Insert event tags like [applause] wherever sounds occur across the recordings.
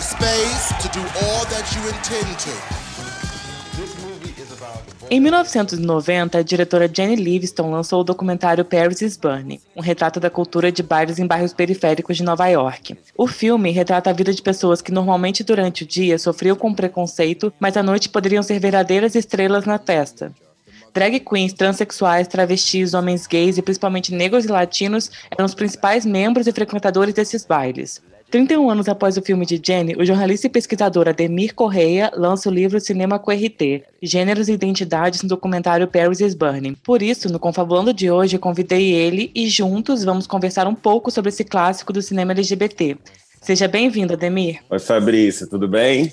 have space to do all that you intend to. Em 1990, a diretora Jenny Livingston lançou o documentário Paris is Burning, um retrato da cultura de bares em bairros periféricos de Nova York. O filme retrata a vida de pessoas que normalmente durante o dia sofriam com preconceito, mas à noite poderiam ser verdadeiras estrelas na festa. Drag queens, transexuais, travestis, homens gays e principalmente negros e latinos eram os principais membros e frequentadores desses bailes. 31 anos após o filme de Jenny, o jornalista e pesquisador Ademir Correia lança o livro Cinema com RT, Gêneros e Identidades no documentário Paris is Burning. Por isso, no Confabulando de hoje, convidei ele e juntos vamos conversar um pouco sobre esse clássico do cinema LGBT. Seja bem-vindo, Ademir. Oi, Fabrício, tudo bem?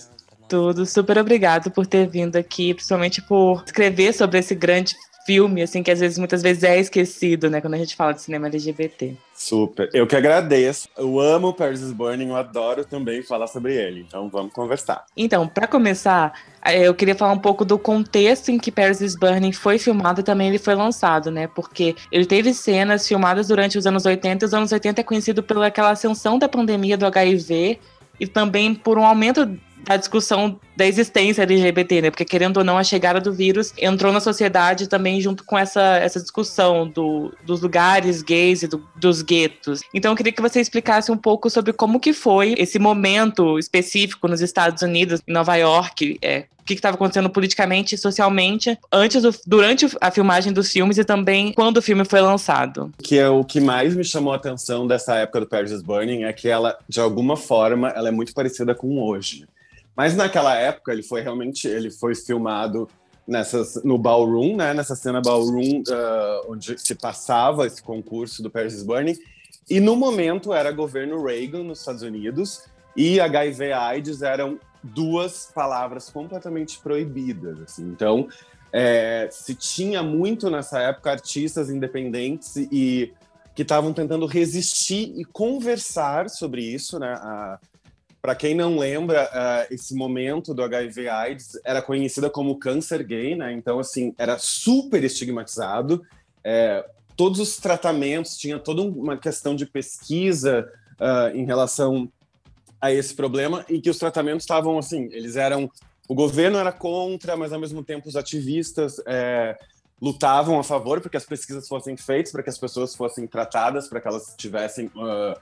Tudo, super obrigado por ter vindo aqui, principalmente por escrever sobre esse grande filme, assim, que às vezes, muitas vezes é esquecido, né, quando a gente fala de cinema LGBT. Super. Eu que agradeço. Eu amo Paris is Burning, eu adoro também falar sobre ele. Então vamos conversar. Então, para começar, eh, eu queria falar um pouco do contexto em que Paris is Burning foi filmado e também ele foi lançado, né? Porque ele teve cenas filmadas durante os anos 80, e os anos 80 é conhecido pela aquela ascensão da pandemia do HIV e também por um aumento da discussão da existência LGBT, né? Porque querendo ou não, a chegada do vírus entrou na sociedade também junto com essa, essa discussão do, dos lugares gays e do, dos guetos. Então eu queria que você explicasse um pouco sobre como que foi esse momento específico nos Estados Unidos, em Nova York, é, o que estava acontecendo politicamente e socialmente antes, do, durante a filmagem dos filmes e também quando o filme foi lançado. Que é o que mais me chamou a atenção dessa época do Paris is Burning é que ela, de alguma forma, ela é muito parecida com hoje. Mas naquela época ele foi realmente ele foi filmado nessas, no ballroom, né? Nessa cena ballroom uh, onde se passava esse concurso do Paris is Burning. E no momento era governo Reagan nos Estados Unidos e HIV/AIDS eram duas palavras completamente proibidas. Assim. Então é, se tinha muito nessa época artistas independentes e que estavam tentando resistir e conversar sobre isso, né? A, para quem não lembra, uh, esse momento do HIV/AIDS era conhecida como câncer gay, né? Então, assim, era super estigmatizado. É, todos os tratamentos tinha toda uma questão de pesquisa uh, em relação a esse problema, em que os tratamentos estavam assim, eles eram o governo era contra, mas ao mesmo tempo os ativistas é, lutavam a favor para que as pesquisas fossem feitas, para que as pessoas fossem tratadas, para que elas tivessem uh,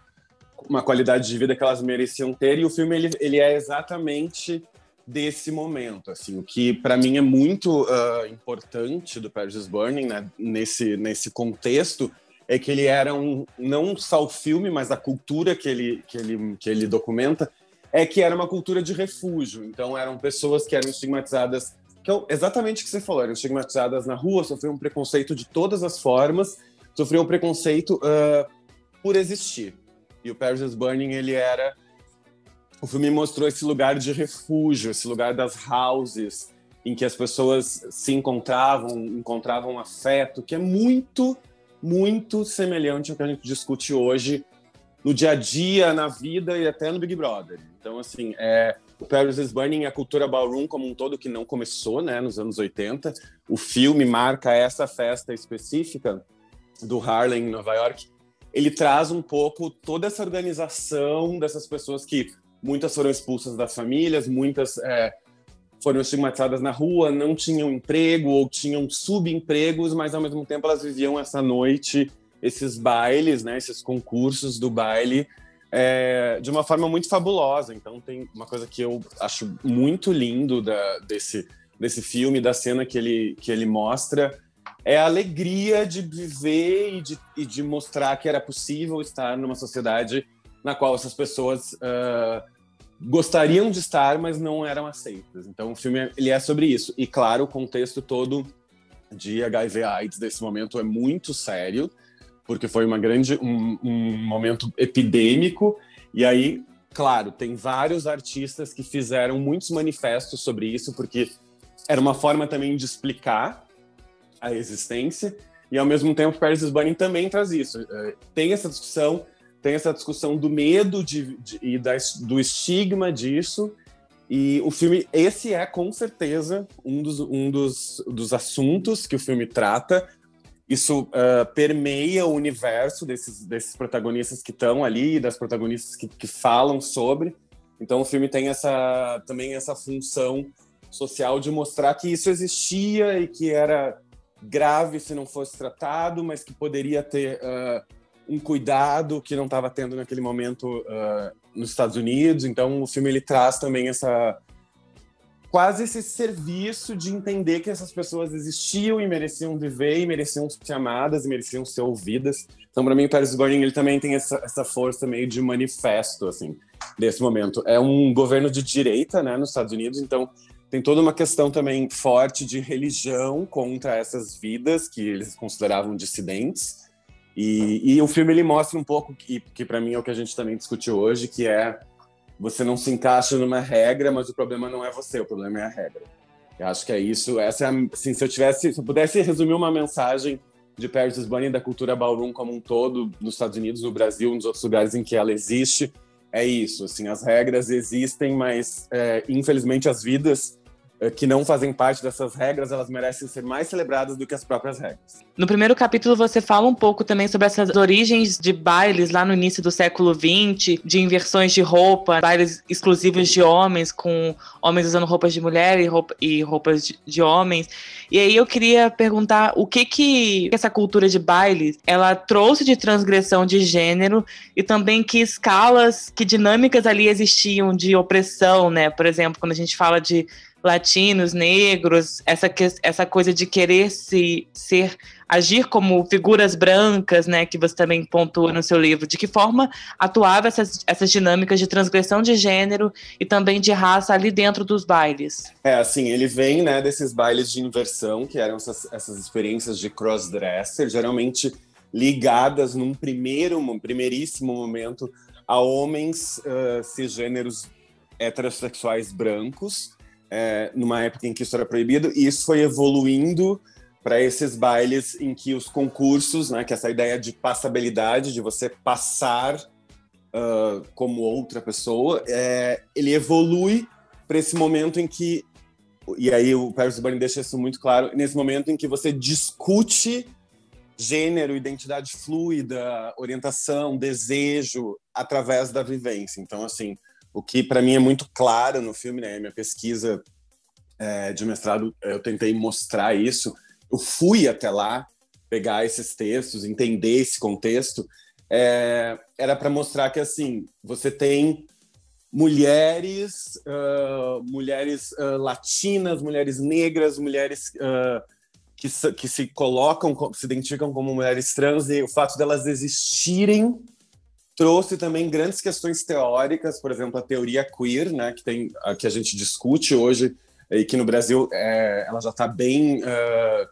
uma qualidade de vida que elas mereciam ter e o filme ele, ele é exatamente desse momento assim o que para mim é muito uh, importante do Paris is Burning né, nesse nesse contexto é que ele era um não só o filme mas a cultura que ele que ele que ele documenta é que era uma cultura de refúgio. Então eram pessoas que eram estigmatizadas que é exatamente o que você falou eram estigmatizadas na rua sofriam um preconceito de todas as formas sofriam um preconceito uh, por existir e o Paris is Burning, ele era... O filme mostrou esse lugar de refúgio, esse lugar das houses, em que as pessoas se encontravam, encontravam afeto, que é muito, muito semelhante ao que a gente discute hoje no dia a dia, na vida e até no Big Brother. Então, assim, é, o Paris is Burning a cultura ballroom como um todo, que não começou né, nos anos 80. O filme marca essa festa específica do Harlem, em Nova York, ele traz um pouco toda essa organização dessas pessoas que muitas foram expulsas das famílias, muitas é, foram estigmatizadas na rua, não tinham emprego ou tinham subempregos, mas ao mesmo tempo elas viviam essa noite, esses bailes, né, esses concursos do baile é, de uma forma muito fabulosa. Então tem uma coisa que eu acho muito lindo da, desse desse filme, da cena que ele que ele mostra é a alegria de viver e de, e de mostrar que era possível estar numa sociedade na qual essas pessoas uh, gostariam de estar, mas não eram aceitas. Então, o filme ele é sobre isso. E, claro, o contexto todo de HIV/AIDS desse momento é muito sério, porque foi uma grande, um, um momento epidêmico. E aí, claro, tem vários artistas que fizeram muitos manifestos sobre isso, porque era uma forma também de explicar a existência, e ao mesmo tempo Paris Burning também traz isso. É, tem essa discussão, tem essa discussão do medo de, de, e da, do estigma disso, e o filme, esse é com certeza um dos, um dos, dos assuntos que o filme trata. Isso uh, permeia o universo desses, desses protagonistas que estão ali, das protagonistas que, que falam sobre. Então o filme tem essa também essa função social de mostrar que isso existia e que era grave se não fosse tratado, mas que poderia ter uh, um cuidado que não estava tendo naquele momento uh, nos Estados Unidos. Então, o filme ele traz também essa quase esse serviço de entender que essas pessoas existiam e mereciam viver e mereciam ser amadas e mereciam ser ouvidas. Então, para mim, o Paris Burning ele também tem essa, essa força meio de manifesto assim desse momento. É um governo de direita, né, nos Estados Unidos. Então, tem toda uma questão também forte de religião contra essas vidas que eles consideravam dissidentes. E, e o filme ele mostra um pouco que, que para mim é o que a gente também discutiu hoje, que é você não se encaixa numa regra, mas o problema não é você, o problema é a regra. Eu acho que é isso. Essa é a, assim, se eu tivesse, se eu pudesse resumir uma mensagem de Paris is Burning da cultura ballroom como um todo, nos Estados Unidos, no Brasil, nos outros lugares em que ela existe, é isso. Assim, as regras existem, mas é, infelizmente as vidas que não fazem parte dessas regras, elas merecem ser mais celebradas do que as próprias regras. No primeiro capítulo você fala um pouco também sobre essas origens de bailes lá no início do século XX, de inversões de roupa, bailes exclusivos de homens, com homens usando roupas de mulher e, roupa, e roupas de, de homens. E aí eu queria perguntar o que que essa cultura de bailes ela trouxe de transgressão de gênero e também que escalas, que dinâmicas ali existiam de opressão, né? Por exemplo, quando a gente fala de latinos, negros, essa, essa coisa de querer se ser agir como figuras brancas, né, que você também pontua no seu livro, de que forma atuava essas, essas dinâmicas de transgressão de gênero e também de raça ali dentro dos bailes? É, assim, ele vem, né, desses bailes de inversão, que eram essas, essas experiências de crossdresser, geralmente ligadas num primeiro, um primeiríssimo momento a homens uh, cisgêneros heterossexuais brancos, é, numa época em que isso era proibido, e isso foi evoluindo para esses bailes em que os concursos, né, que essa ideia de passabilidade, de você passar uh, como outra pessoa, é, ele evolui para esse momento em que, e aí o Paris Burning deixa isso muito claro, nesse momento em que você discute gênero, identidade fluida, orientação, desejo através da vivência. Então, assim, o que para mim é muito claro no filme, né? Minha pesquisa é, de mestrado, eu tentei mostrar isso. Eu fui até lá pegar esses textos, entender esse contexto. É, era para mostrar que assim você tem mulheres, uh, mulheres uh, latinas, mulheres negras, mulheres uh, que, que se colocam, se identificam como mulheres trans e o fato delas existirem trouxe também grandes questões teóricas, por exemplo, a teoria queer, né, que tem que a gente discute hoje e que no Brasil é, ela já está bem uh,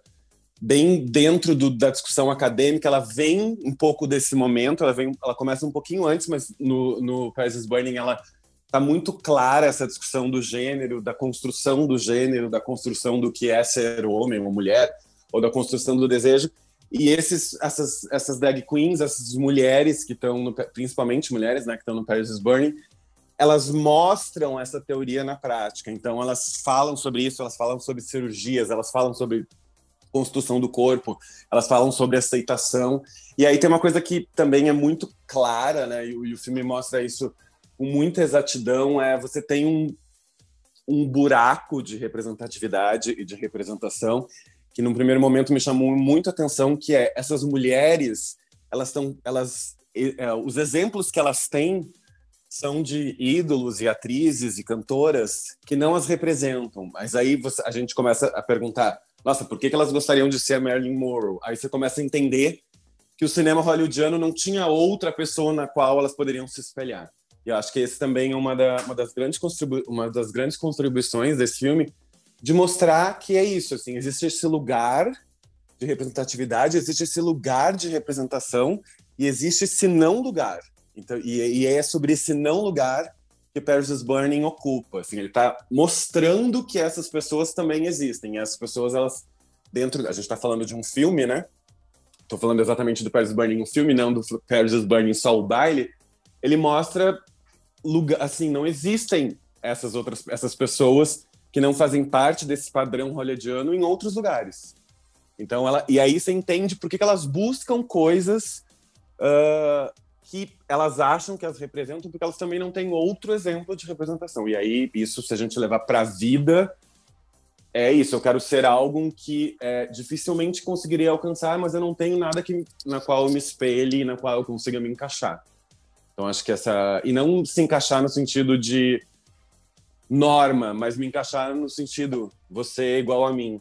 bem dentro do, da discussão acadêmica. Ela vem um pouco desse momento, ela vem, ela começa um pouquinho antes, mas no, no Paris Burning ela está muito clara essa discussão do gênero, da construção do gênero, da construção do que é ser homem ou mulher, ou da construção do desejo. E esses, essas, essas drag queens, essas mulheres que estão, principalmente mulheres, né, que estão no Paris is Burning, elas mostram essa teoria na prática. Então, elas falam sobre isso, elas falam sobre cirurgias, elas falam sobre construção do corpo, elas falam sobre aceitação. E aí tem uma coisa que também é muito clara, né, e e o filme mostra isso com muita exatidão, é você tem um, um buraco de representatividade e de representação que num primeiro momento me chamou muito a atenção, que é essas mulheres, elas estão, elas, é, os exemplos que elas têm são de ídolos e atrizes e cantoras que não as representam. Mas aí você, a gente começa a perguntar, nossa, por que, que elas gostariam de ser a Marilyn Monroe? Aí você começa a entender que o cinema hollywoodiano não tinha outra pessoa na qual elas poderiam se espelhar. E eu acho que esse também é uma, da, uma, das, grandes uma das grandes contribuições desse filme, de mostrar que é isso, assim, existe esse lugar de representatividade, existe esse lugar de representação e existe esse não lugar. Então, e, e é sobre esse não lugar que Paris is Burning ocupa. Assim, ele está mostrando que essas pessoas também existem. E essas pessoas, elas dentro, a gente está falando de um filme, né? Estou falando exatamente do Paris is Burning, um filme, não do Paris is Burning só o baile. Ele mostra lugar, assim, não existem essas outras essas pessoas que não fazem parte desse padrão hollywoodiano em outros lugares. Então, ela, e aí você entende por que, que elas buscam coisas uh, que elas acham que as representam porque elas também não têm outro exemplo de representação. E aí, isso, se a gente levar para a vida, é isso. Eu quero ser algo que é, dificilmente conseguiria alcançar, mas eu não tenho nada que, na qual eu me espelhe, na qual eu consiga me encaixar. Então, acho que essa. E não se encaixar no sentido de norma, mas me encaixar no sentido você é igual a mim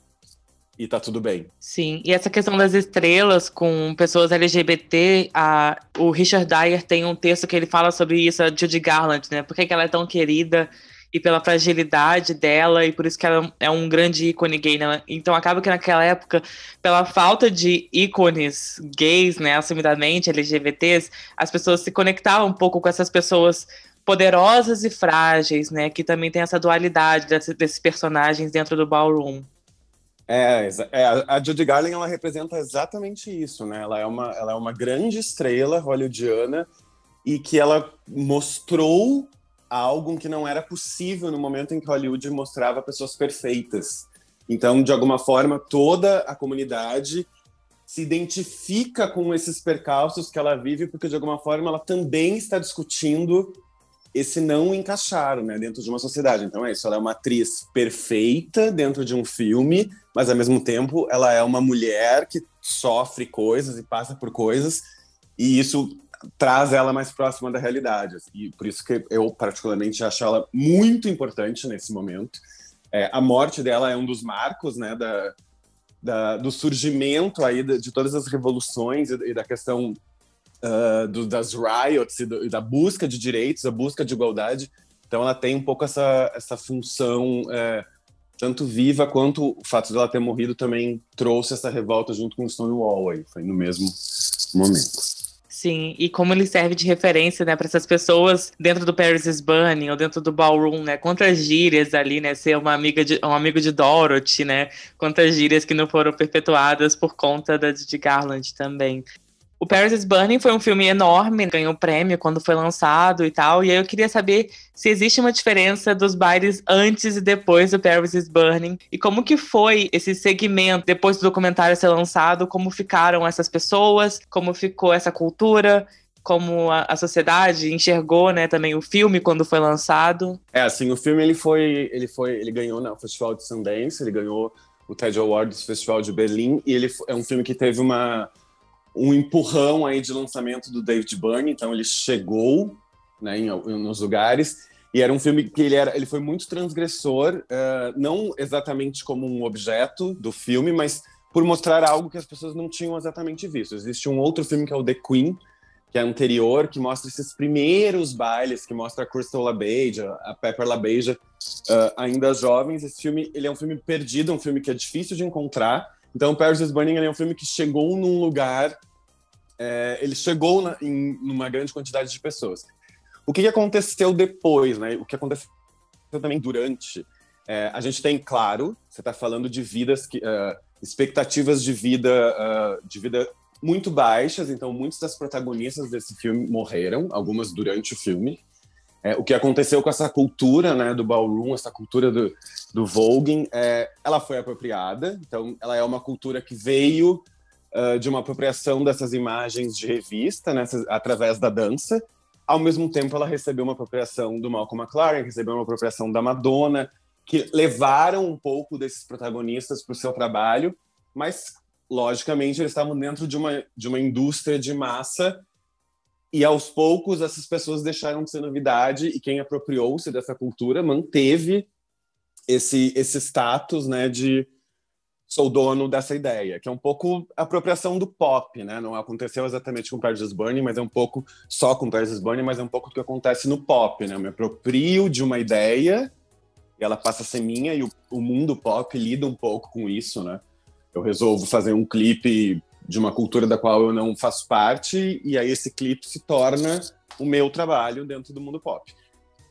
e tá tudo bem. Sim, e essa questão das estrelas com pessoas LGBT, a, o Richard Dyer tem um texto que ele fala sobre isso, a Judy Garland, né? Por que, que ela é tão querida e pela fragilidade dela, e por isso que ela é um grande ícone gay, né? Então acaba que naquela época, pela falta de ícones gays, né, assumidamente LGBTs, as pessoas se conectavam um pouco com essas pessoas poderosas e frágeis, né? Que também tem essa dualidade desse, desses personagens dentro do ballroom. É, é, a Judy Garland ela representa exatamente isso, né? Ela é uma, ela é uma grande estrela hollywoodiana e que ela mostrou algo que não era possível no momento em que Hollywood mostrava pessoas perfeitas. Então, de alguma forma, toda a comunidade se identifica com esses percalços que ela vive, porque de alguma forma ela também está discutindo esse não encaixar né, dentro de uma sociedade. Então é isso, ela é uma atriz perfeita dentro de um filme, mas ao mesmo tempo ela é uma mulher que sofre coisas e passa por coisas, e isso traz ela mais próxima da realidade. E por isso que eu particularmente acho ela muito importante nesse momento. É, a morte dela é um dos marcos né, da, da, do surgimento aí de, de todas as revoluções e, e da questão uh, do, das riots e, do, da busca de direitos, da busca de igualdade. Então ela tem um pouco essa, essa função é, tanto viva quanto o fato dela ter morrido também trouxe essa revolta junto com o Stonewall aí, foi no mesmo momento. Sim, e como ele serve de referência, né, para essas pessoas dentro do Paris is Burning ou dentro do ballroom, né? Quantas gírias ali, né? Ser uma amiga de um amigo de Dorothy, né? Quantas gírias que não foram perpetuadas por conta da de Garland também. O Paris is Burning foi um filme enorme, ganhou prêmio quando foi lançado e tal. E aí eu queria saber se existe uma diferença dos bailes antes e depois do Paris is Burning. E como que foi esse segmento depois do documentário ser lançado, como ficaram essas pessoas, como ficou essa cultura, como a, a, sociedade enxergou, né, também o filme quando foi lançado. É, assim, o filme ele foi, ele foi, ele ganhou no Festival de Sundance, ele ganhou o TED Awards do Festival de Berlim e ele é um filme que teve uma um empurrão aí de lançamento do David Byrne, então ele chegou né, em, nos lugares e era um filme que ele era, ele foi muito transgressor, uh, não exatamente como um objeto do filme, mas por mostrar algo que as pessoas não tinham exatamente visto. Existe um outro filme que é o The Queen, que é anterior, que mostra esses primeiros bailes, que mostra a Crystal LaBeija, a Pepper LaBeija, uh, ainda jovens. Esse filme, ele é um filme perdido, um filme que é difícil de encontrar, então, Paris is Burning é um filme que chegou num lugar, é, ele chegou na, em uma grande quantidade de pessoas. O que, aconteceu depois, né? O que aconteceu também durante? É, a gente tem, claro, você está falando de vidas que, uh, expectativas de vida, uh, de vida muito baixas. Então, muitas das protagonistas desse filme morreram, algumas durante o filme. É, o que aconteceu com essa cultura né, do ballroom, essa cultura do, do voguing, é, ela foi apropriada. Então, ela é uma cultura que veio uh, de uma apropriação dessas imagens de revista, né, através da dança. Ao mesmo tempo, ela recebeu uma apropriação do Malcolm McLaren, recebeu uma apropriação da Madonna, que levaram um pouco desses protagonistas para o seu trabalho, mas, logicamente, eles estavam dentro de uma, de uma indústria de massa e aos poucos essas pessoas deixaram de ser novidade e quem apropriou-se dessa cultura manteve esse esse status, né, de sou dono dessa ideia, que é um pouco a apropriação do pop, né? Não aconteceu exatamente com Paris Burning, mas é um pouco só com Paris Burning, mas é um pouco o que acontece no pop, né? Eu me aproprio de uma ideia e ela passa a ser minha e o, o mundo pop lida um pouco com isso, né? Eu resolvo fazer um clipe de uma cultura da qual eu não faço parte, e aí esse clipe se torna o meu trabalho dentro do mundo pop.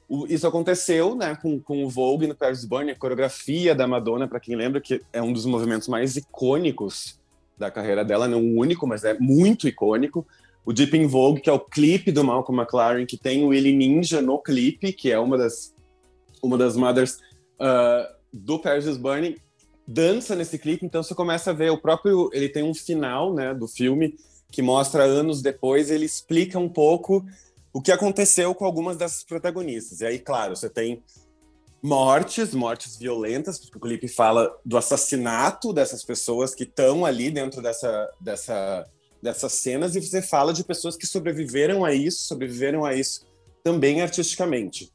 O, isso aconteceu né, com, com o Vogue no Paris Burn, a coreografia da Madonna, para quem lembra, que é um dos movimentos mais icônicos da carreira dela, não o único, mas é muito icônico. O Deep in Vogue, que é o clipe do Malcolm McLaren, que tem o Willie Ninja no clipe, que é uma das, uma das mothers uh, do Paris is Burning, dança nesse clipe, então você começa a ver o próprio. Ele tem um final, né, do filme, que mostra anos depois, ele explica um pouco o que aconteceu com algumas dessas protagonistas. E aí, claro, você tem mortes, mortes violentas, porque o clipe fala do assassinato dessas pessoas que estão ali dentro dessa, dessa, dessas cenas, e você fala de pessoas que sobreviveram a isso, sobreviveram a isso também artisticamente.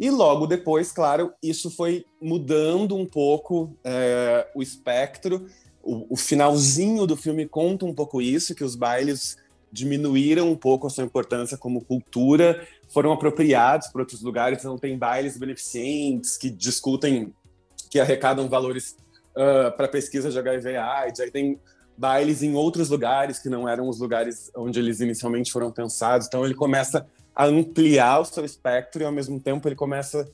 E logo depois, claro, isso foi mudando um pouco é, o espectro. O, o, finalzinho do filme conta um pouco isso, que os bailes diminuíram um pouco a sua importância como cultura, foram apropriados para outros lugares, então tem bailes beneficentes que discutem, que arrecadam valores uh, para pesquisa de HIV AIDS, aí tem bailes em outros lugares que não eram os lugares onde eles inicialmente foram pensados, então ele começa ampliar o seu espectro e ao mesmo tempo ele começa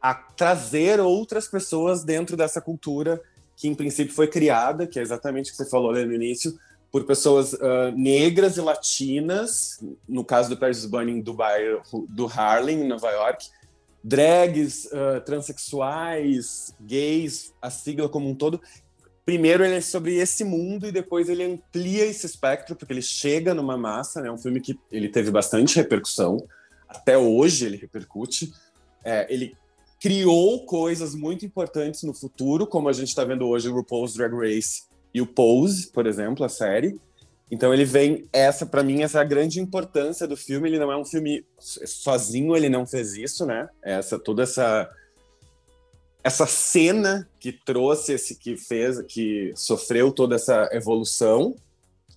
a trazer outras pessoas dentro dessa cultura que em princípio foi criada, que é exatamente o que você falou ali no início, por pessoas uh, negras e latinas, no caso do Paris Burning do bairro do Harlem, em Nova York, drags, uh, transexuais, gays, a sigla como um todo. Primeiro ele é sobre esse mundo e depois ele amplia esse espectro, porque ele chega numa massa, né? É um filme que ele teve bastante repercussão, até hoje ele repercute. É, ele criou coisas muito importantes no futuro, como a gente está vendo hoje o RuPaul's Drag Race e o Pose, por exemplo, a série. Então ele vem essa para mim essa é a grande importância do filme. Ele não é um filme sozinho, ele não fez isso, né? Essa toda essa essa cena que trouxe esse que fez que sofreu toda essa evolução.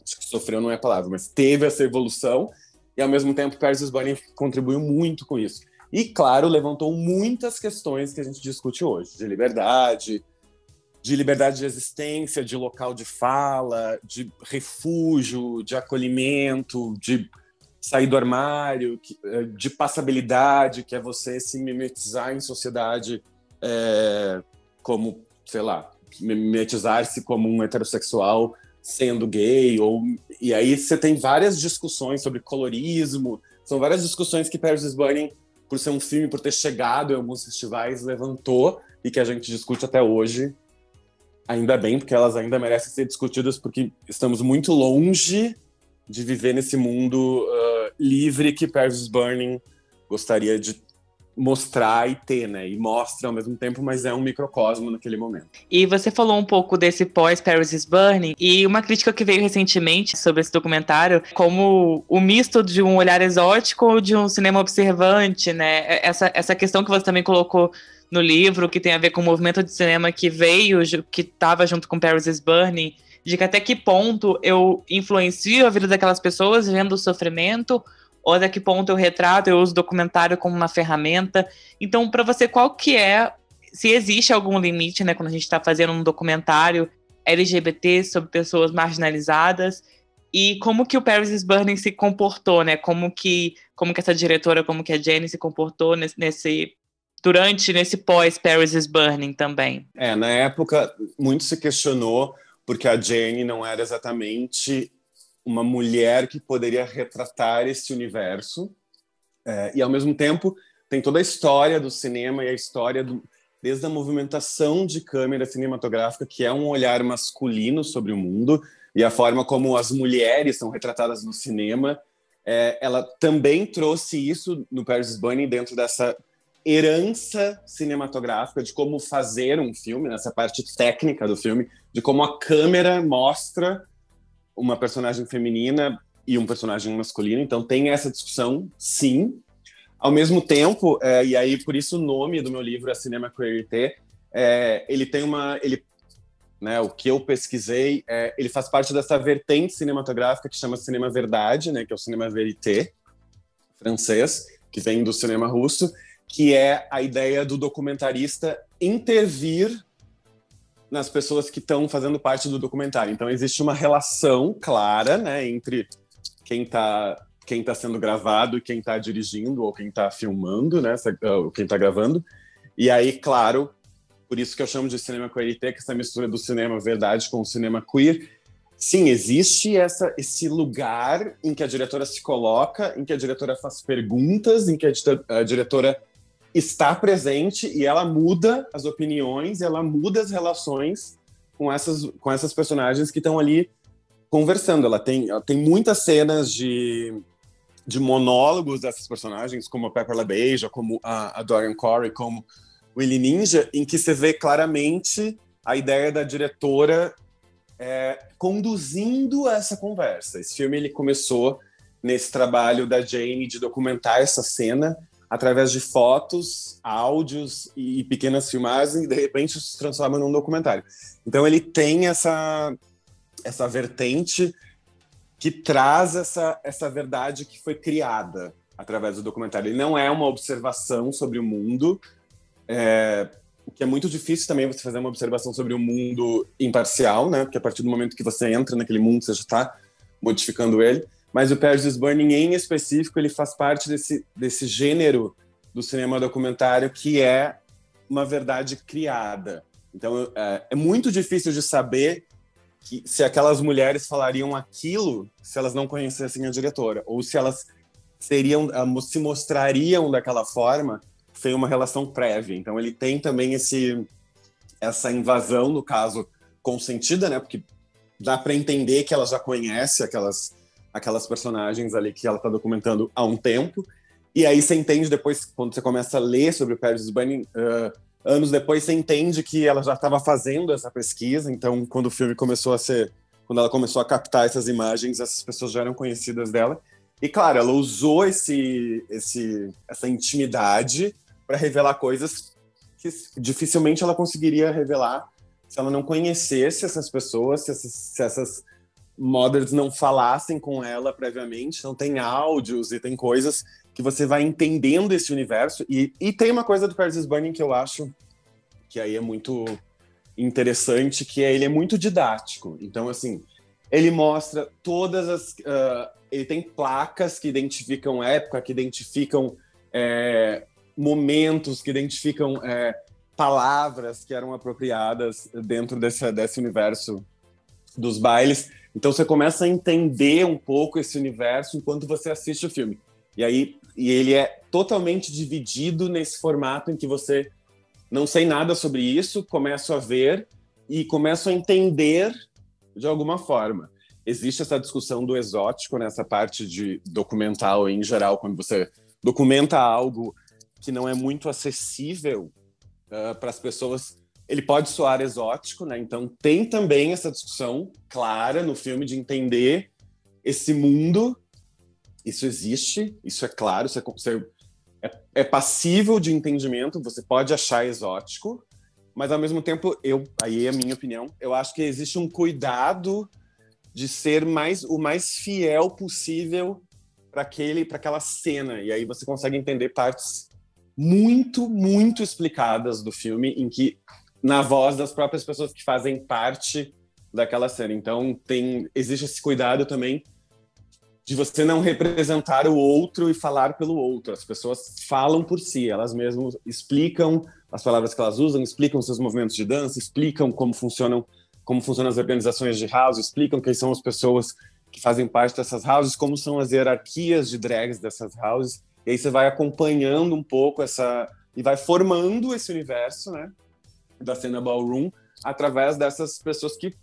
Acho que sofreu não é a palavra, mas teve essa evolução e ao mesmo tempo Persis Bunny contribuiu muito com isso. E claro, levantou muitas questões que a gente discute hoje, de liberdade, de liberdade de existência, de local de fala, de refúgio, de acolhimento, de sair do armário, eh, de passabilidade, que é você se mimetizar em sociedade é, como, sei lá, mimetizar-se como um heterossexual sendo gay, ou e aí você tem várias discussões sobre colorismo, são várias discussões que Paris is Burning, por ser um filme, por ter chegado em alguns festivais, levantou e que a gente discute até hoje. Ainda bem, porque elas ainda merecem ser discutidas, porque estamos muito longe de viver nesse mundo uh, livre que Paris Burning gostaria de mostrar e ter, né? E mostra ao mesmo tempo, mas é um microcosmo naquele momento. E você falou um pouco desse pós Paris is Burning e uma crítica que veio recentemente sobre esse documentário, como o misto de um olhar exótico ou de um cinema observante, né? Essa, essa questão que você também colocou no livro, que tem a ver com o movimento de cinema que veio, que estava junto com Paris is Burning, de que até que ponto eu influencio a vida daquelas pessoas vendo o sofrimento, ou até que ponto eu retrato, eu uso documentário como uma ferramenta. Então, para você, qual que é, se existe algum limite, né, quando a gente está fazendo um documentário LGBT sobre pessoas marginalizadas, e como que o Paris is Burning se comportou, né? Como que, como que essa diretora, como que a Jenny se comportou nesse, nesse durante nesse pós Paris is Burning também. É, na época muito se questionou porque a Jane não era exatamente uma mulher que poderia retratar esse universo é, e ao mesmo tempo tem toda a história do cinema e a história do desde a movimentação de câmera cinematográfica que é um olhar masculino sobre o mundo e a forma como as mulheres são retratadas no cinema é, ela também trouxe isso no Paris is Burning dentro dessa herança cinematográfica de como fazer um filme, nessa parte técnica do filme, de como a câmera mostra uma personagem feminina e um personagem masculino. Então tem essa discussão, sim. Ao mesmo tempo, é, e aí por isso o nome do meu livro é Cinema Queerité, é, ele tem uma, ele, né, o que eu pesquisei, é, ele faz parte dessa vertente cinematográfica que chama cinema verdade, né, que é o cinema verité francês, que vem do cinema russo que é a ideia do documentarista intervir nas pessoas que estão fazendo parte do documentário. Então existe uma relação clara, né, entre quem está quem tá sendo gravado e quem está dirigindo ou quem está filmando, né, ou quem está gravando. E aí, claro, por isso que eu chamo de cinema queerité, que essa mistura do cinema verdade com o cinema queer. Sim, existe essa, esse lugar em que a diretora se coloca, em que a diretora faz perguntas, em que a, a diretora está presente e ela muda as opiniões, ela muda as relações com essas, com essas personagens que estão ali conversando. Ela tem, ela tem muitas cenas de, de monólogos dessas personagens, como a Pepper LaBeija, como a, a Dorian Corey, como Willy Ninja, em que você vê claramente a ideia da diretora é, conduzindo essa conversa. Esse filme ele começou nesse trabalho da Jane de documentar essa cena através de fotos, áudios e, pequenas filmagens, e de repente se transforma num documentário. Então ele tem essa essa vertente que traz essa essa verdade que foi criada através do documentário. Ele não é uma observação sobre o mundo, é, o que é muito difícil também você fazer uma observação sobre o mundo imparcial, né? Porque a partir do momento que você entra naquele mundo, você já está modificando ele. Mas o Paris Burning, em específico, ele faz parte desse, desse gênero do cinema documentário que é uma verdade criada. Então, é, é muito difícil de saber que, se aquelas mulheres falariam aquilo se elas não conhecessem a diretora, ou se elas seriam, se mostrariam daquela forma sem uma relação prévia. Então ele tem também esse essa invasão, no caso, consentida, né? Porque dá para entender que ela já conhece aquelas aquelas personagens ali que ela está documentando há um tempo. E aí você entende depois, quando você começa a ler sobre o Paris Bunny, uh, anos depois você entende que ela já estava fazendo essa pesquisa. Então, quando o filme começou a ser, quando ela começou a captar essas imagens, essas pessoas já eram conhecidas dela. E claro, ela usou esse, esse, essa intimidade para revelar coisas que dificilmente ela conseguiria revelar se ela não conhecesse essas pessoas, se essas, se essas mothers não falassem com ela previamente. Então tem áudios e tem coisas que você vai entendendo esse universo. E, e tem uma coisa do Paris Burning que eu acho que aí é muito interessante, que é ele é muito didático. Então, assim, ele mostra todas as... Uh, ele tem placas que identificam época, que identificam é, momentos que identificam é, palavras que eram apropriadas dentro desse universo dos bailes. Então você começa a entender um pouco esse universo enquanto você assiste o filme. E aí e ele é totalmente dividido nesse formato em que você não sei nada sobre isso, começo a ver e começo a entender de alguma forma. Existe essa discussão do exótico nessa parte de documental em geral, quando você documenta algo que não é muito acessível uh, para as pessoas. Ele pode soar exótico, né? Então tem também essa discussão clara no filme de entender esse mundo. Isso existe, isso é claro, isso é, é, é passível de entendimento. Você pode achar exótico, mas ao mesmo tempo, eu aí é a minha opinião. Eu acho que existe um cuidado de ser mais o mais fiel possível para aquele para aquela cena e aí você consegue entender partes muito, muito explicadas do filme, em que na voz das próprias pessoas que fazem parte daquela cena. Então tem existe esse cuidado também de você não representar o outro e falar pelo outro. As pessoas falam por si, elas mesmas explicam as palavras que elas usam, explicam seus movimentos de dança, explicam como funcionam como funcionam as organizações de house, explicam quem são as pessoas que fazem parte dessas houses, como são as hierarquias de drags dessas houses. E aí você vai acompanhando um pouco essa. e vai formando esse universo, né? Da cena ballroom, através dessas pessoas que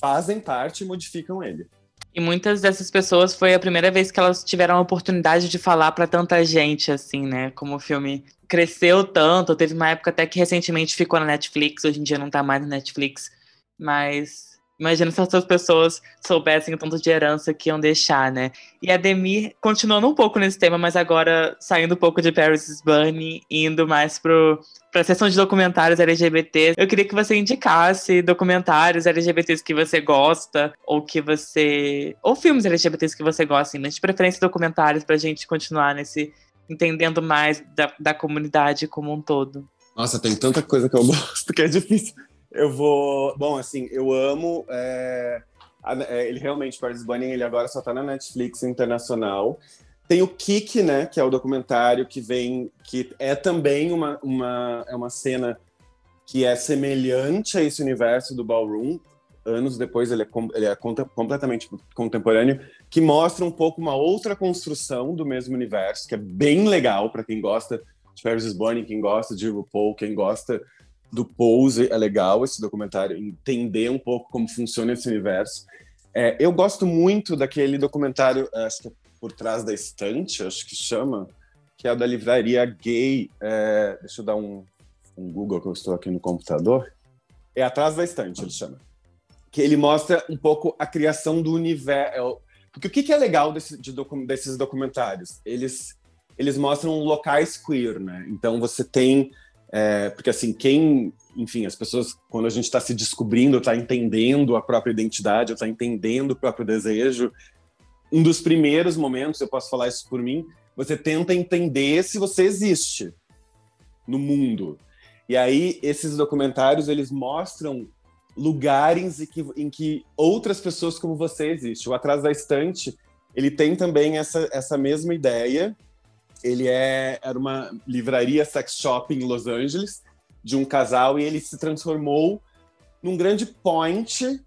fazem parte e modificam ele. E muitas dessas pessoas foi a primeira vez que elas tiveram a oportunidade de falar para tanta gente, assim, né? Como o filme cresceu tanto, teve uma época até que recentemente ficou na Netflix, hoje em dia não tá mais na Netflix, mas Imagina se essas pessoas soubessem o tanto de herança que iam deixar, né? E a Demi, continuando um pouco nesse tema, mas agora saindo um pouco de Paris is Burning, indo mais pro, pra sessão de documentários LGBT, eu queria que você indicasse documentários LGBTs que você gosta, ou que você. ou filmes LGBTs que você gosta, assim, mas de preferência documentários pra gente continuar nesse. entendendo mais da, da comunidade como um todo. Nossa, tem tanta coisa que eu [laughs] gosto que é difícil. Eu vou. Bom, assim, eu amo. É... É, ele realmente, Paris Bunny, ele agora só tá na Netflix internacional. Tem o Kick, né, que é o documentário que vem, que é também uma, uma, é uma cena que é semelhante a esse universo do ballroom. Anos depois ele é, ele é completamente contemporâneo, que mostra um pouco uma outra construção do mesmo universo, que é bem legal para quem gosta de Paris Bunny, quem gosta de RuPaul, quem gosta do Pose é legal esse documentário, entender um pouco como funciona esse universo. É, eu gosto muito daquele documentário, acho que é Por Trás da Estante, acho que chama, que é da livraria gay. É, deixa eu dar um, um Google que eu estou aqui no computador. É Atrás da Estante, ele chama. Que ele mostra um pouco a criação do universo. É porque o que é legal desse, de docu desses documentários? Eles, eles mostram locais queer, né? Então você tem. É, porque assim, quem. Enfim, as pessoas, quando a gente está se descobrindo, está entendendo a própria identidade, está entendendo o próprio desejo, um dos primeiros momentos, eu posso falar isso por mim, você tenta entender se você existe no mundo. E aí, esses documentários, eles mostram lugares em que, em que outras pessoas como você existem. O Atrás da Estante, ele tem também essa, essa mesma ideia. Ele é, era uma livraria sex shop em Los Angeles, de um casal, e ele se transformou num grande point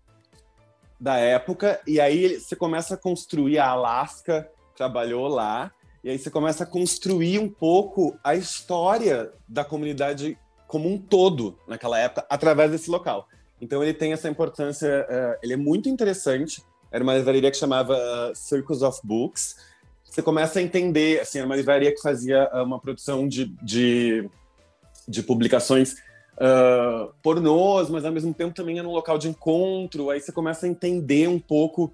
da época. E aí você começa a construir a Alaska, trabalhou lá, e aí você começa a construir um pouco a história da comunidade como um todo naquela época, através desse local. Então ele tem essa importância, uh, ele é muito interessante. Era uma livraria que chamava Circus of Books. Você começa a entender, assim, era uma livraria que fazia uh, uma produção de, de, de publicações uh, pornôs, mas ao mesmo tempo também era um local de encontro. Aí você começa a entender um pouco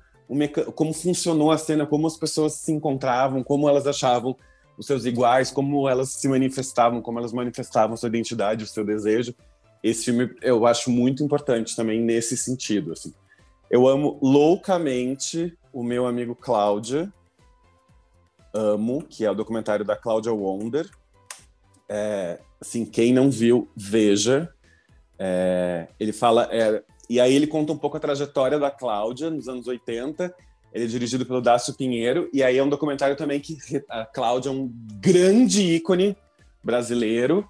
como funcionou a cena, como as pessoas se encontravam, como elas achavam os seus iguais, como elas se manifestavam, como elas manifestavam sua identidade, o seu desejo esse filme eu acho muito importante também nesse sentido. Assim. Eu amo loucamente o meu amigo Cláudia. Amo, que é o documentário da Cláudia Wonder. É, assim, quem não viu, veja. É, ele fala. É, e aí ele conta um pouco a trajetória da Cláudia nos anos 80. Ele é dirigido pelo Dácio Pinheiro. E aí é um documentário também que a Cláudia é um grande ícone brasileiro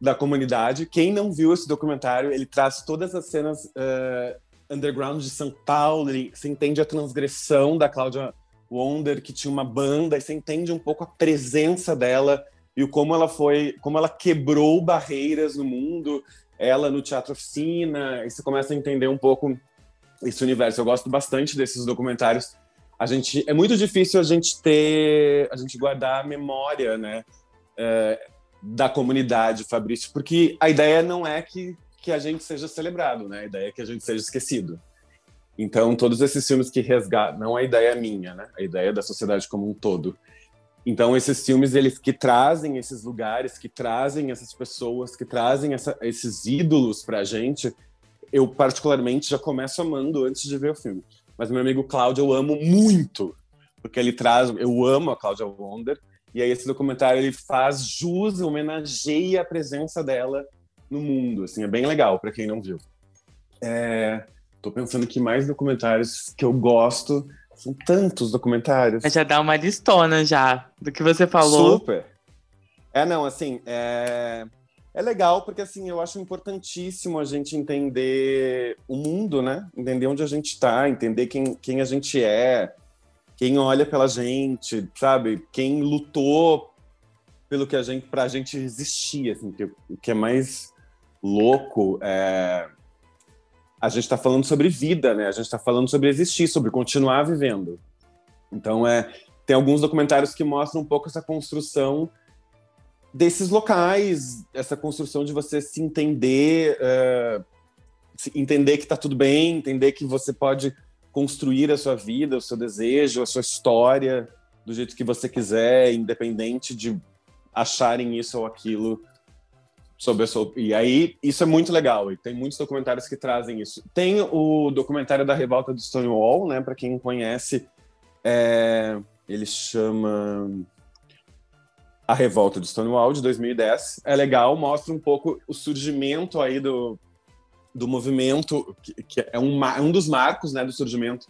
da comunidade. Quem não viu esse documentário, ele traz todas as cenas uh, underground de São Paulo, ele, você entende a transgressão da Cláudia Wonder, que tinha uma banda, e você entende um pouco a presença dela e como ela foi, como ela quebrou barreiras no mundo, ela no teatro oficina, e você começa a entender um pouco esse universo. Eu gosto bastante desses documentários. A gente é muito difícil a gente ter, a gente guardar a memória, né? É, da comunidade, Fabrício, porque a ideia não é que, que a gente seja celebrado, né? A ideia é que a gente seja esquecido. Então, todos esses filmes que resgatam, não a ideia minha, né? A ideia da sociedade como um todo. Então, esses filmes, eles que trazem esses lugares, que trazem essas pessoas, que trazem essa, esses ídolos pra gente, eu particularmente já começo amando antes de ver o filme. Mas meu amigo Cláudio eu amo muito, porque ele traz, eu amo a Cláudia Wonder, e aí esse documentário ele faz jus, homenageia a presença dela no mundo, assim, é bem legal para quem não viu. É, tô pensando que mais documentários que eu gosto, são tantos documentários. Já dá uma listona já do que você falou. Super. É, não, assim, é, é legal porque, assim, eu acho importantíssimo a gente entender o mundo, né? Entender onde a gente está, entender quem, quem a gente é, quem olha pela gente, sabe? Quem lutou pelo que a gente, pra gente existir, assim, que, o que é mais louco é a gente está falando sobre vida, né? A gente está falando sobre existir, sobre continuar vivendo. Então é tem alguns documentários que mostram um pouco essa construção desses locais, essa construção de você se entender, uh, se entender que está tudo bem, entender que você pode construir a sua vida, o seu desejo, a sua história do jeito que você quiser, independente de acharem isso ou aquilo sobre. E aí, isso é muito legal, e tem muitos documentários que trazem isso. Tem o documentário da Revolta do Stonewall, né, para quem conhece, é... ele chama A Revolta do Stonewall, de 2010. É legal, mostra um pouco o surgimento aí do, do movimento, que, que é um, um dos marcos né, do surgimento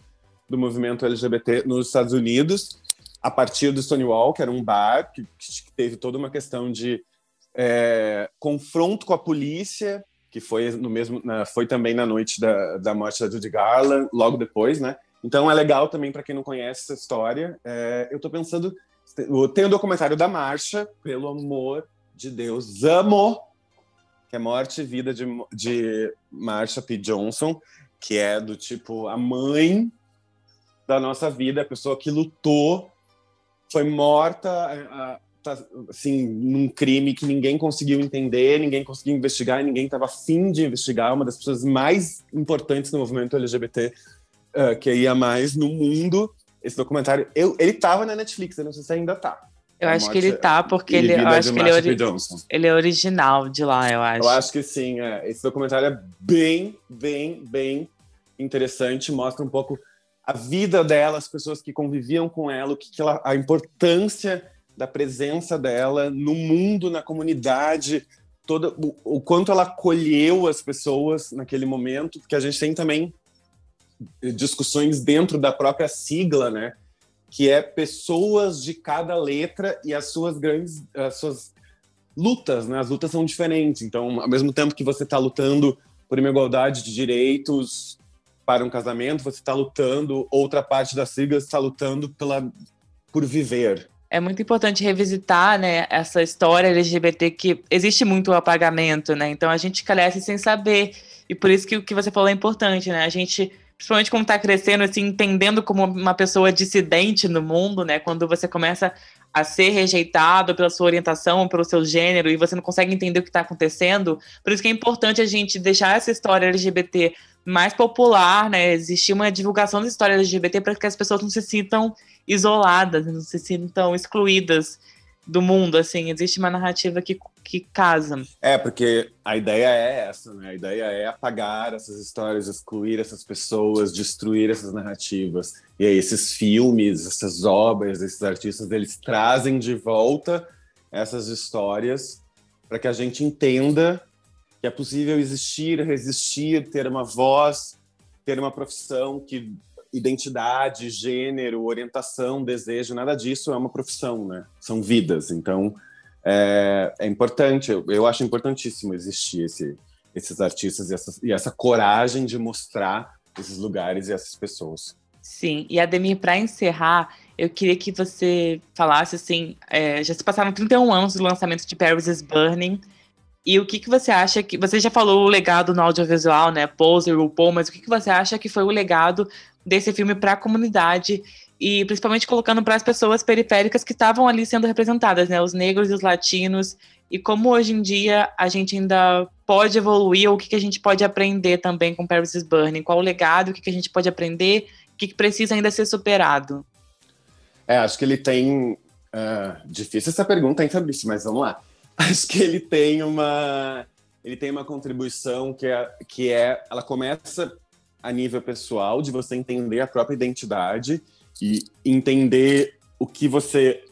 do movimento LGBT nos Estados Unidos, a partir do Stonewall, que era um bar que, que teve toda uma questão de é, confronto com a polícia, que foi no mesmo, na, foi também na noite da, da morte da Judy Garland, logo depois, né? Então é legal também para quem não conhece essa história. É, eu estou pensando, tem o documentário da marcha, pelo amor de Deus, amo que é Morte e Vida de, de Marsha P. Johnson, que é do tipo a mãe da nossa vida, a pessoa que lutou, foi morta, tá, assim, num crime que ninguém conseguiu entender, ninguém conseguiu investigar, ninguém estava afim de investigar, uma das pessoas mais importantes no movimento LGBT uh, que ia mais no mundo. Esse documentário, eu, ele estava na Netflix, eu não sei se ainda está. Eu acho que ele tá, porque ele, eu acho que ele é, ele é, original de lá, eu acho. Eu acho que sim. É. Esse documentário é bem, bem, bem interessante. Mostra um pouco a vida dela, as pessoas que conviviam com ela, o que, que ela, a importância da presença dela no mundo, na comunidade, toda, o, o quanto ela acolheu as pessoas naquele momento, porque a gente tem também discussões dentro da própria sigla, né? que é pessoas de cada letra e as suas grandes as suas lutas, né? As lutas são diferentes. Então, ao mesmo tempo que você está lutando por uma igualdade de direitos para um casamento, você está lutando, outra parte da sigla está lutando pela por viver. É muito importante revisitar, né, essa história LGBT que existe muito o apagamento, né? Então a gente cresce sem saber. E por isso que o que você falou é importante, né? A gente principalmente como está crescendo, assim, entendendo como uma pessoa dissidente no mundo, né? Quando você começa a ser rejeitado pela sua orientação, pelo seu gênero, e você não consegue entender o que está acontecendo. Por isso que é importante a gente deixar essa história LGBT mais popular, né? Existir uma divulgação da história LGBT para que as pessoas não se sintam isoladas, não se sintam excluídas do mundo, assim, existe uma narrativa que, que casa. É, porque a ideia é essa, né? A ideia é apagar essas histórias, excluir essas pessoas, destruir essas narrativas. E aí esses filmes, essas obras, esses artistas, eles trazem de volta essas histórias para que a gente entenda que é possível existir, resistir, ter uma voz, ter uma profissão que identidade, gênero, orientação, desejo, nada disso é uma profissão, né? São vidas. Então, é, é importante, eu, eu, acho importantíssimo existir esse, esses artistas e essa, e essa coragem de mostrar esses lugares e essas pessoas. Sim, e Ademir, para encerrar, eu queria que você falasse assim: é, já se passaram 31 anos do lançamento de Paris is Burning. E o que, que você acha que. Você já falou o legado no audiovisual, né? Pose, RuPaul, mas o que, que você acha que foi o legado desse filme para a comunidade e principalmente colocando para as pessoas periféricas que estavam ali sendo representadas, né, os negros e os latinos, e como hoje em dia a gente ainda pode evoluir, ou o que, que a gente pode aprender também com Paris is Burning, qual o legado, o que, que a gente pode aprender, o que, que precisa ainda ser superado. É, acho que ele tem. Uh, difícil essa pergunta, hein, Fabrício, mas vamos lá. [laughs] Acho que ele tem uma. Ele tem uma contribuição que é, que é. Ela começa a nível pessoal, de você entender a própria identidade e entender o que você.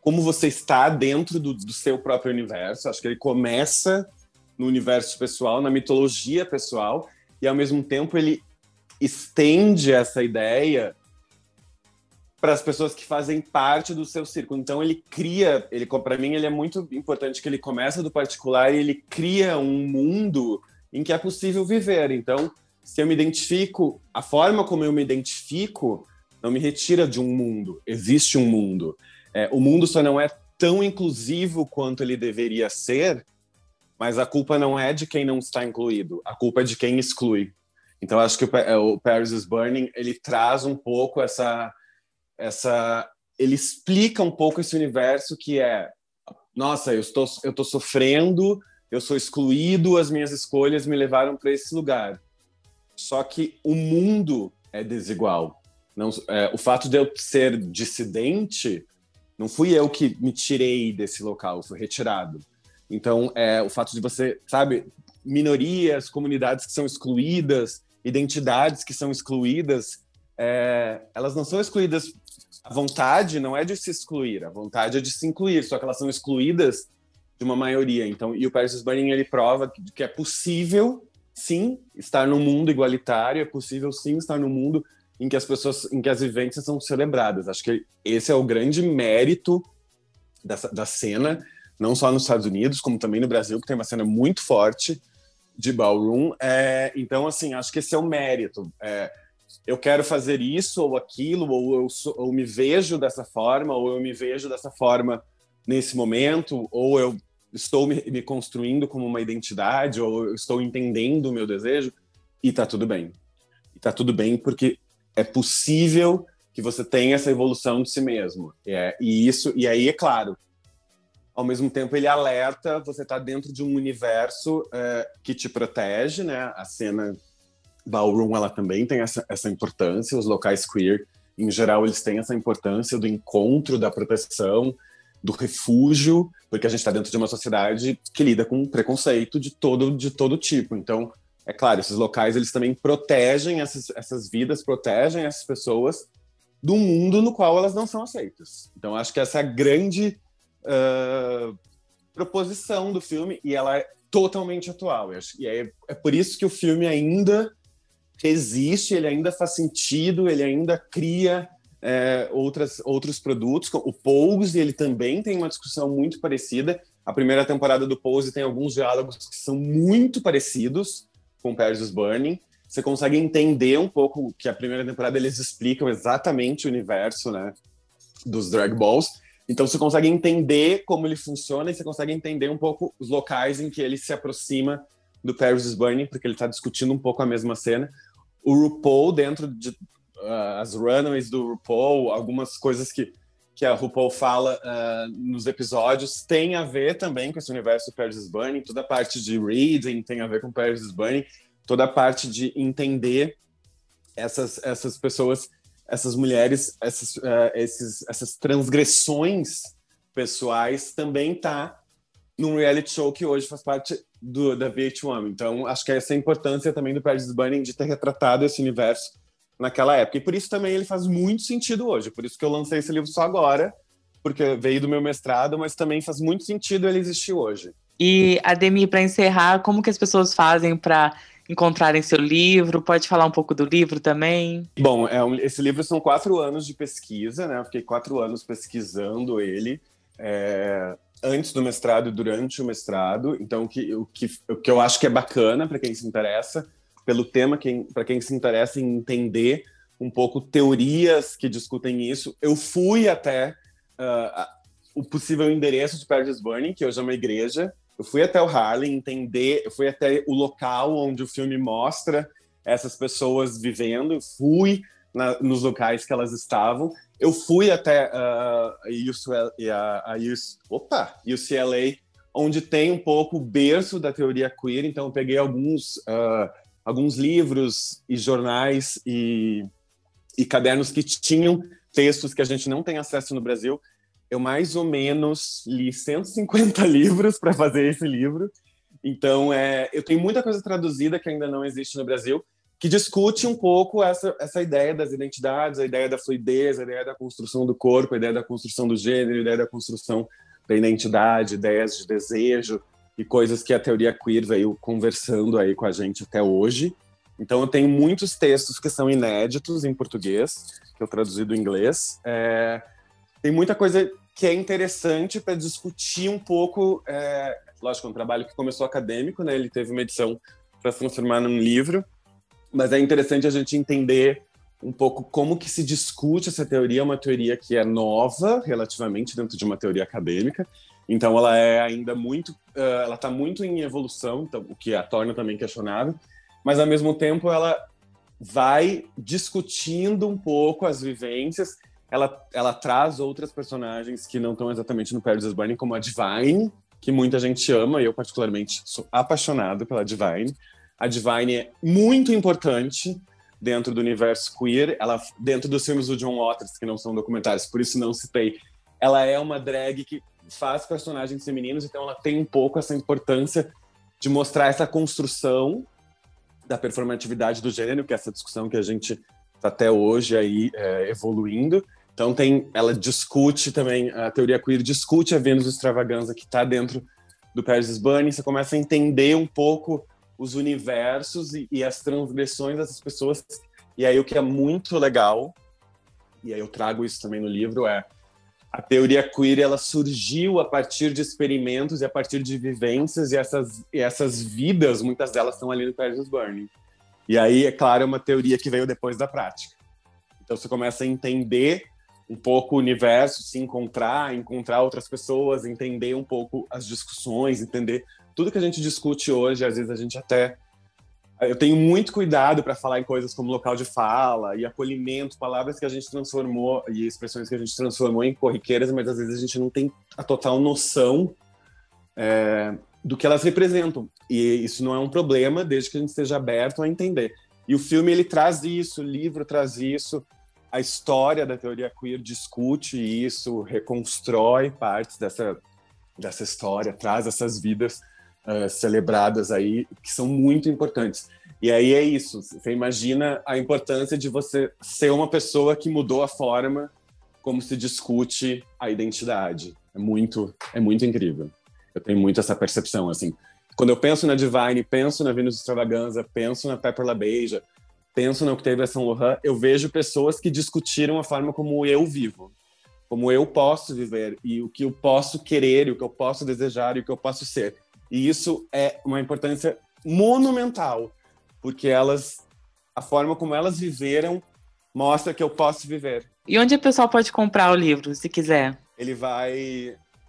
como você está dentro do, do seu próprio universo. Acho que ele começa no universo pessoal, na mitologia pessoal, e ao mesmo tempo ele estende essa ideia para as pessoas que fazem parte do seu círculo. Então ele cria, ele para mim ele é muito importante que ele começa do particular e ele cria um mundo em que é possível viver. Então se eu me identifico, a forma como eu me identifico não me retira de um mundo. Existe um mundo. É, o mundo só não é tão inclusivo quanto ele deveria ser, mas a culpa não é de quem não está incluído, a culpa é de quem exclui. Então acho que o, é, o Paris is Burning ele traz um pouco essa essa ele explica um pouco esse universo que é nossa, eu estou eu estou sofrendo, eu sou excluído, as minhas escolhas me levaram para esse lugar. Só que o mundo é desigual. Não, é, o fato de eu ser dissidente não fui eu que me tirei desse local, fui retirado. Então, é, o fato de você, sabe, minorias, comunidades que são excluídas, identidades que são excluídas, é, elas não são excluídas. A vontade não é de se excluir, a vontade é de se incluir, só que elas são excluídas de uma maioria. Então, e o Paris Burning ele prova que, que é possível sim estar num mundo igualitário, é possível sim estar num mundo em que as pessoas, em que as vivências são celebradas. Acho que esse é o grande mérito dessa, da cena, não só nos Estados Unidos, como também no Brasil, que tem uma cena muito forte de ballroom. É, então, assim, acho que esse é o mérito. É, eu quero fazer isso ou aquilo, ou eu sou, ou me vejo dessa forma, ou eu me vejo dessa forma nesse momento, ou eu estou me, me construindo como uma identidade ou estou entendendo o meu desejo e tá tudo bem. E tá tudo bem porque é possível que você tenha essa evolução de si mesmo. É, e isso, e aí é claro, ao mesmo tempo ele alerta, você está dentro de um universo é, que te protege, né? A cena ballroom ela também tem essa, essa importância, os locais queer em geral eles têm essa importância do encontro, da proteção, do refúgio, porque a gente está dentro de uma sociedade que lida com preconceito de todo de todo tipo. Então, é claro, esses locais eles também protegem essas, essas vidas, protegem essas pessoas do mundo no qual elas não são aceitas. Então, acho que essa é a grande uh, proposição do filme e ela é totalmente atual. E é, é por isso que o filme ainda existe, ele ainda faz sentido, ele ainda cria é, outras, outros produtos. O Pose, ele também tem uma discussão muito parecida. A primeira temporada do Pose tem alguns diálogos que são muito parecidos com Paris Burning. Você consegue entender um pouco que a primeira temporada eles explicam exatamente o universo né, dos drag balls. Então você consegue entender como ele funciona e você consegue entender um pouco os locais em que ele se aproxima do Paris is Burning, porque ele está discutindo um pouco a mesma cena. O RuPaul, dentro de uh, as runaways do RuPaul, algumas coisas que, que a RuPaul fala uh, nos episódios, tem a ver também com esse universo do Paris is Burning. Toda a parte de reading tem a ver com Paris is Burning. Toda a parte de entender essas, essas pessoas essas mulheres, essas, uh, esses, essas transgressões pessoais também tá num reality show que hoje faz parte do, da VH1. Então, acho que essa é a importância também do Paris Burning de ter retratado esse universo naquela época. E por isso também ele faz muito sentido hoje. Por isso que eu lancei esse livro só agora, porque veio do meu mestrado, mas também faz muito sentido ele existir hoje. E, Ademir, para encerrar, como que as pessoas fazem para encontrarem seu livro? Pode falar um pouco do livro também? Bom, é um, esse livro são quatro anos de pesquisa, né? Eu fiquei quatro anos pesquisando ele. É, antes do mestrado e durante o mestrado. Então, que, o que, o que eu acho que é bacana para quem se interessa, pelo tema, quem, para quem se interessa em entender um pouco teorias que discutem isso, eu fui até uh, o possível endereço de Paris Burning, que hoje é uma igreja, eu fui até o Harlem entender, eu fui até o local onde o filme mostra essas pessoas vivendo, fui na, nos locais que elas estavam. Eu fui até uh, a, a, a, opa, UCLA, onde tem um pouco o berço da teoria queer, então eu peguei alguns, uh, alguns livros e jornais e, e cadernos que tinham textos que a gente não tem acesso no Brasil, eu mais ou menos li 150 [laughs] livros para fazer esse livro. Então, é, eu tenho muita coisa traduzida que ainda não existe no Brasil, que discute um pouco essa, essa ideia das identidades, a ideia da fluidez, a ideia da construção do corpo, a ideia da construção do gênero, a ideia da construção da identidade, ideias de desejo e coisas que a teoria queer veio conversando aí com a gente até hoje. Então, eu tenho muitos textos que são inéditos em português, que eu traduzi do inglês. É, tem muita coisa que é interessante para discutir um pouco. É, lógico, é um trabalho que começou acadêmico, né? Ele teve uma edição para se transformar num livro, mas é interessante a gente entender um pouco como que se discute essa teoria. Uma teoria que é nova, relativamente, dentro de uma teoria acadêmica. Então, ela é ainda muito, uh, ela está muito em evolução, então, o que a torna também questionável. Mas, ao mesmo tempo, ela vai discutindo um pouco as vivências ela, ela traz outras personagens que não estão exatamente no Paris is Burning, como a Divine, que muita gente ama, e eu particularmente sou apaixonado pela Divine. A Divine é muito importante dentro do universo queer, ela dentro dos filmes do John Waters, que não são documentários, por isso não citei. Ela é uma drag que faz personagens femininos, então ela tem um pouco essa importância de mostrar essa construção da performatividade do gênero, que é essa discussão que a gente está até hoje aí é, evoluindo. Então tem, ela discute também a teoria queer discute a Vênus extravaganza que está dentro do Paris is Burning. Você começa a entender um pouco os universos e, e, as transgressões dessas pessoas. E aí o que é muito legal e aí eu trago isso também no livro é a teoria queer ela surgiu a partir de experimentos e a partir de vivências e essas e essas vidas muitas delas estão ali no Paris is Burning. E aí é claro é uma teoria que veio depois da prática. Então você começa a entender um pouco o universo, se encontrar, encontrar outras pessoas, entender um pouco as discussões, entender tudo que a gente discute hoje. Às vezes a gente até Eu tenho muito cuidado para falar em coisas como local de fala e acolhimento, palavras que a gente transformou e expressões que a gente transformou em corriqueiras, mas às vezes a gente não tem a total noção é, do que elas representam. E isso não é um problema, desde que a gente esteja aberto a entender. E o filme ele traz isso, o livro traz isso, a história da teoria queer discute isso, reconstrói partes dessa dessa história, traz essas vidas uh, celebradas aí que são muito importantes. E aí é isso. Você imagina a importância de você ser uma pessoa que mudou a forma como se discute a identidade. É muito, é muito incrível. Eu tenho muito essa percepção, assim. Quando eu penso na Divine, penso na Venus Extravaganza, penso na Pepper LaBeija, penso na Octavia Saint Laurent, eu vejo pessoas que discutiram a forma como eu vivo, como eu posso viver e o que eu posso querer, e o que eu posso desejar e o que eu posso ser. E isso é uma importância monumental, porque elas, a forma como elas viveram, mostra que eu posso viver. E onde o pessoal pode comprar o livro, se quiser? Ele vai,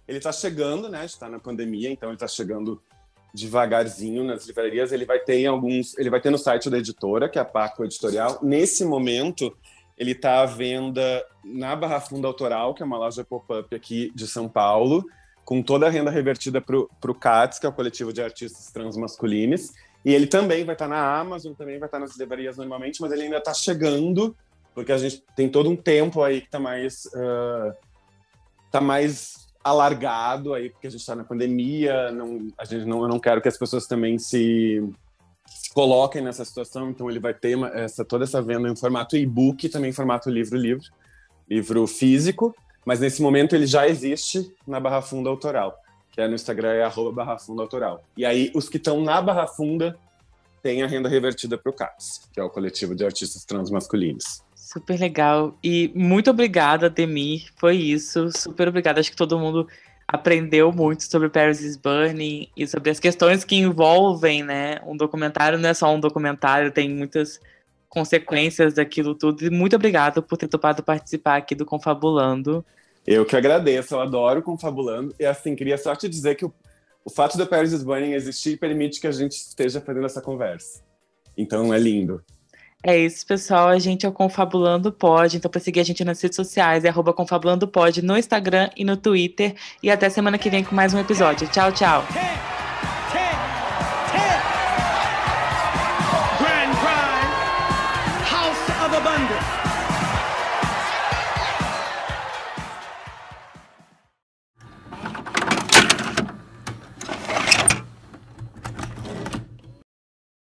ele está chegando, né? Está na pandemia, então ele está chegando devagarzinho nas livrarias. Ele vai ter em alguns, ele vai ter no site da editora, que é a Paco Editorial. Nesse momento, ele está à venda na Barra Funda Autoral, que é uma loja pop-up aqui de São Paulo, com toda a renda revertida para o CATS, que é o coletivo de artistas transmasculinos. E ele também vai estar tá na Amazon, também vai estar tá nas livrarias normalmente, mas ele ainda está chegando, porque a gente tem todo um tempo aí que está mais, uh, tá mais alargado aí, porque a gente está na pandemia, não, a gente não, eu não quero que as pessoas também se, se coloquem nessa situação, então ele vai ter essa, toda essa venda em formato e-book, também em formato livro-livro, livro físico, mas nesse momento ele já existe na Barra Funda Autoral, que é no Instagram, é arroba Barra Funda Autoral. E aí, os que estão na Barra Funda têm a renda revertida para o CAPS, que é o coletivo de artistas transmasculinos. Super legal. E muito obrigada, Demir. Foi isso. Super obrigada. Acho que todo mundo aprendeu muito sobre Paris is Burning e sobre as questões que envolvem, né? Um documentário não é só um documentário, tem muitas consequências daquilo tudo. E muito obrigada por ter topado participar aqui do Confabulando. Eu que agradeço, eu adoro Confabulando. E assim, queria só te dizer que o, o fato da Paris is Burning existir permite que a gente esteja fazendo essa conversa. Então é lindo. É isso, pessoal. A gente é o Confabulando Pod. Então, para seguir a gente nas redes sociais, é arroba Confabulando Pod no Instagram e no Twitter. E até semana que vem com mais um episódio. Tchau, tchau.